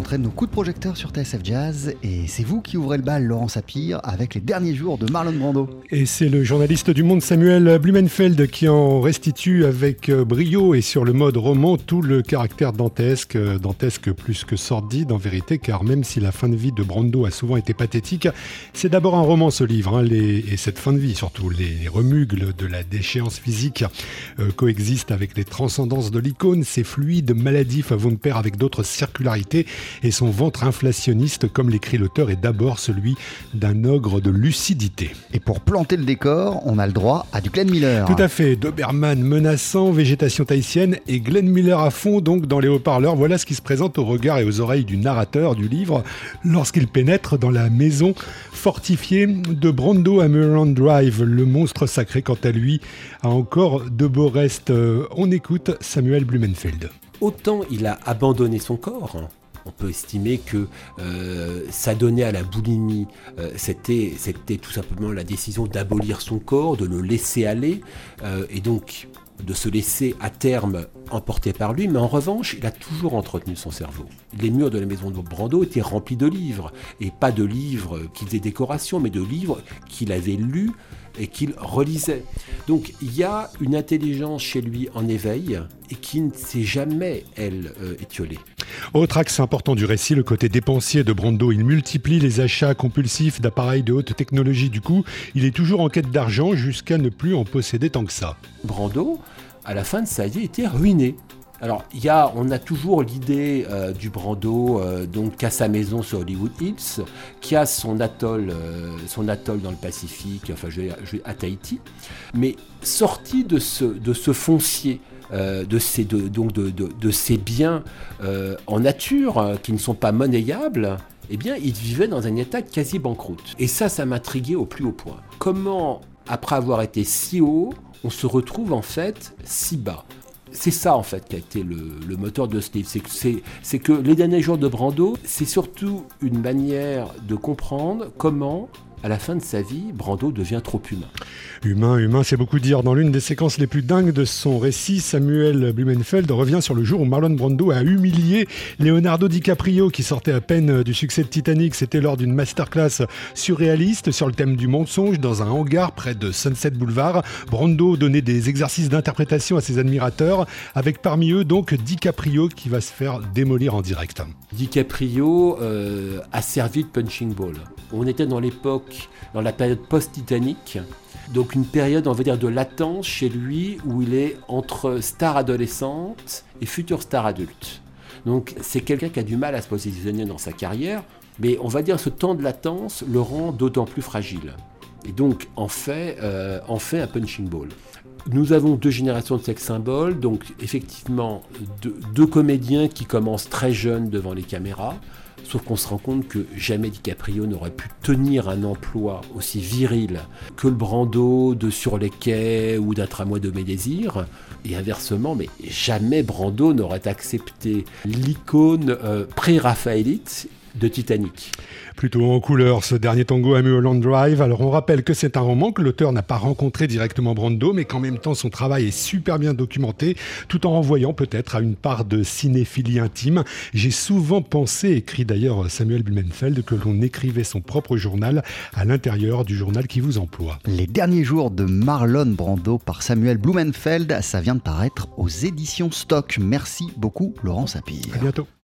rentrée de nos coups de projecteur sur TSF Jazz et c'est vous qui ouvrez le bal, Laurent Sapir, avec les derniers jours de Marlon Brando. Et c'est le journaliste du Monde Samuel Blumenfeld qui en restitue avec euh, brio et sur le mode roman tout le caractère dantesque, euh, dantesque plus que sordide en vérité, car même si la fin de vie de Brando a souvent été pathétique, c'est d'abord un roman ce livre, hein, et cette fin de vie surtout, les remugles de la déchéance physique euh, coexistent avec les transcendances de l'icône, ses fluides maladifs vont de pair avec d'autres circularités et son ventre inflationniste, comme l'écrit l'auteur, est d'abord celui d'un ogre de lucidité. Et pour planter le décor, on a le droit à du Glenn Miller. Tout à fait, Doberman menaçant, végétation tahitienne et Glenn Miller à fond donc dans les haut-parleurs. Voilà ce qui se présente au regard et aux oreilles du narrateur du livre lorsqu'il pénètre dans la maison fortifiée de Brando à Murland Drive. Le monstre sacré, quant à lui, a encore de beaux restes. Euh, on écoute Samuel Blumenfeld. Autant il a abandonné son corps, on peut estimer que euh, s'adonner à la boulimie, euh, c'était, tout simplement la décision d'abolir son corps, de le laisser aller, euh, et donc de se laisser à terme emporter par lui, mais en revanche, il a toujours entretenu son cerveau. Les murs de la maison de Brando étaient remplis de livres, et pas de livres qui faisaient décoration, mais de livres qu'il avait lus et qu'il relisait. Donc il y a une intelligence chez lui en éveil et qui ne s'est jamais, elle, euh, étiolée. Autre axe important du récit, le côté dépensier de Brando. Il multiplie les achats compulsifs d'appareils de haute technologie. Du coup, il est toujours en quête d'argent jusqu'à ne plus en posséder tant que ça. Brando, à la fin de sa vie, était ruiné. Alors, on a toujours l'idée euh, du Brando, euh, donc qui a sa maison sur Hollywood Hills, qui a son atoll, euh, son atoll dans le Pacifique, enfin, je, à Tahiti, mais sorti de ce, de foncier. de, ces, donc de, de, ces biens en nature qui ne sont pas monnayables, eh bien, il vivait dans un état quasi banqueroute. Et ça, ça m'intriguait au plus haut point. Comment, après avoir été si haut, on se retrouve en fait si bas? C'est ça en fait qui a été le, moteur de ce. C'est que, les derniers jours de Brando, c'est surtout une manière de comprendre comment à la fin de sa vie, Brando devient trop humain. Humain, humain, c'est beaucoup dire. Dans l'une des séquences les plus dingues de son récit, Samuel Blumenfeld revient sur le jour où Marlon Brando a humilié Leonardo DiCaprio, qui sortait à peine du succès de Titanic. C'était lors d'une masterclass surréaliste sur le thème du mensonge dans un hangar près de Sunset Boulevard. Brando donnait des exercices d'interprétation à ses admirateurs, avec parmi eux donc DiCaprio qui va se faire démolir en direct. DiCaprio euh, a servi de punching ball. On était dans l'époque, dans la période post-Titanic, donc une période, on va dire, de latence chez lui où il est entre star adolescente et future star adulte. Donc c'est quelqu'un qui a du mal à se positionner dans sa carrière, mais on va dire ce temps de latence le rend d'autant plus fragile. Et donc en fait, euh, en fait un punching ball. Nous avons deux générations de sex symboles, donc effectivement deux comédiens qui commencent très jeunes devant les caméras, Sauf qu'on se rend compte que jamais DiCaprio n'aurait pu tenir un emploi aussi viril que le Brando de Sur les quais ou d'un tramway de mes désirs. Et inversement, mais jamais Brando n'aurait accepté l'icône euh, pré-raphaélite de Titanic. Plutôt en couleur, ce dernier tango à Mulholland Drive. Alors on rappelle que c'est un roman que l'auteur n'a pas rencontré directement Brando, mais qu'en même temps son travail est super bien documenté, tout en renvoyant peut-être à une part de cinéphilie intime. J'ai souvent pensé, écrit d'ailleurs Samuel Blumenfeld, que l'on écrivait son propre journal à l'intérieur du journal qui vous emploie. Les derniers jours de Marlon Brando par Samuel Blumenfeld, ça vient de paraître aux éditions Stock. Merci beaucoup Laurent Sapir. À bientôt.